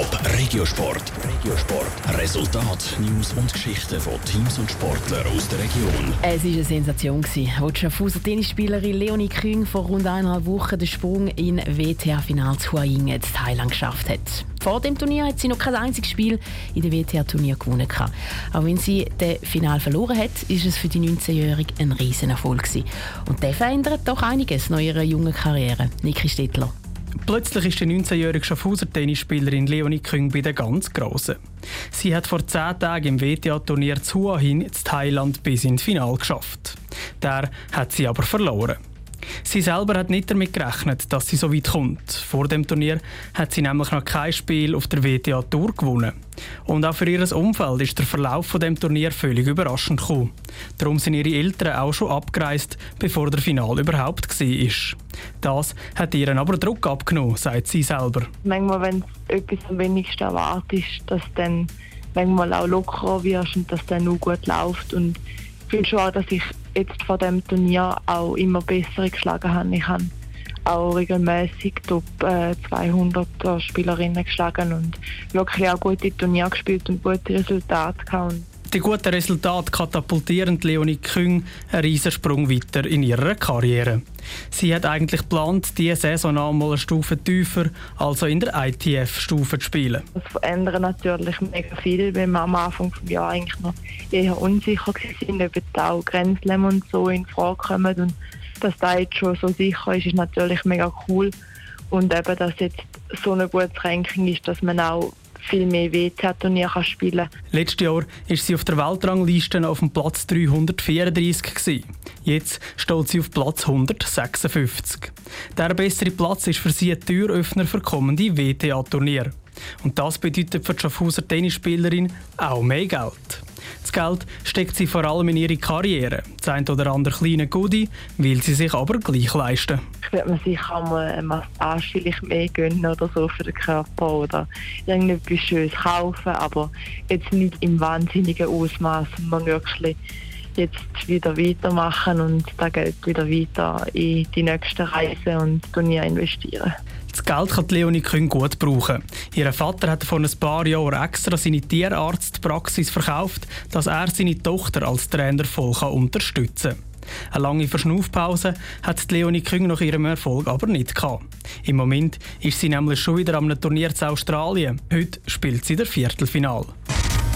Top Regiosport. Regiosport. Resultat, News und Geschichten von Teams und Sportlern aus der Region. Es war eine Sensation, als die Schaffhauser Tennisspielerin Leonie Küng vor rund eineinhalb Wochen den Sprung in WTA-Final zu Huayin in Thailand geschafft hat. Vor dem Turnier hat sie noch kein einziges Spiel in dem WTA-Turnier gewonnen. Auch wenn sie das Final verloren hat, ist es für die 19-Jährige ein Riesenerfolg. Und der verändert doch einiges in ihrer jungen Karriere. Niki Stettler. Plötzlich ist die 19-jährige Schaffhauser Tennisspielerin Leonie Küng bei den ganz Grossen. Sie hat vor zehn Tagen im WTA-Turnier zu Hua hin in Thailand bis ins Finale geschafft. Der hat sie aber verloren. Sie selber hat nicht damit gerechnet, dass sie so weit kommt. Vor dem Turnier hat sie nämlich noch kein Spiel auf der WTA Tour gewonnen. Und auch für ihr Umfeld ist der Verlauf von dem Turnier völlig überraschend gekommen. Darum sind ihre Eltern auch schon abgereist, bevor der Final überhaupt war. Das hat ihren aber Druck abgenommen, sagt sie selber. Manchmal, wenn du etwas am wenigsten erwartest, dass dann manchmal auch lockerer wirst und dass dann auch gut läuft. Und ich finde schon, dass ich jetzt vor dem Turnier auch immer bessere geschlagen habe. Ich habe auch regelmäßig Top äh, 200 Spielerinnen geschlagen und wirklich auch gute Turniere gespielt und gute Resultate gehabt. Die guten Resultate katapultieren Leonie Küng einen Riesensprung weiter in ihrer Karriere. Sie hat eigentlich geplant, diese Saison einmal eine Stufe tiefer, also in der ITF-Stufe zu spielen. Das verändert natürlich mega viel, weil wir am Anfang des Jahres eigentlich noch eher unsicher waren, ob auch Grenzlem und so in Frage kommen. Und dass das jetzt schon so sicher ist, ist natürlich mega cool. Und eben, dass jetzt so ein gutes Ranking ist, dass man auch viel mehr WTA-Turnier spielen kann. Letztes Jahr war sie auf der Weltrangliste auf dem Platz 334. Gewesen. Jetzt steht sie auf Platz 156. Der bessere Platz ist für sie ein Türöffner für kommende WTA-Turnier. Und das bedeutet für die Schaffhauser Tennisspielerin auch mehr Geld. Das Geld steckt sie vor allem in ihre Karriere. Das ein oder andere kleine Goodie will sie sich aber gleich leisten. Ich würde mir sicher mal eine Massage vielleicht mehr gönnen oder so für den Körper oder irgendetwas Schönes kaufen, aber jetzt nicht im wahnsinnigen Ausmaß. Man wirklich jetzt wieder weitermachen und das Geld wieder weiter in die nächsten Reisen und Turnier investieren. Das Geld kann Leonie Kühn gut brauchen. Ihr Vater hat vor ein paar Jahren extra seine Tierarztpraxis verkauft, dass er seine Tochter als Trainer voll unterstützen kann. Eine lange Verschnaufpause hat Leonie Küng nach ihrem Erfolg aber nicht gehabt. Im Moment ist sie nämlich schon wieder am Turnier zu Australien. Heute spielt sie der Viertelfinal.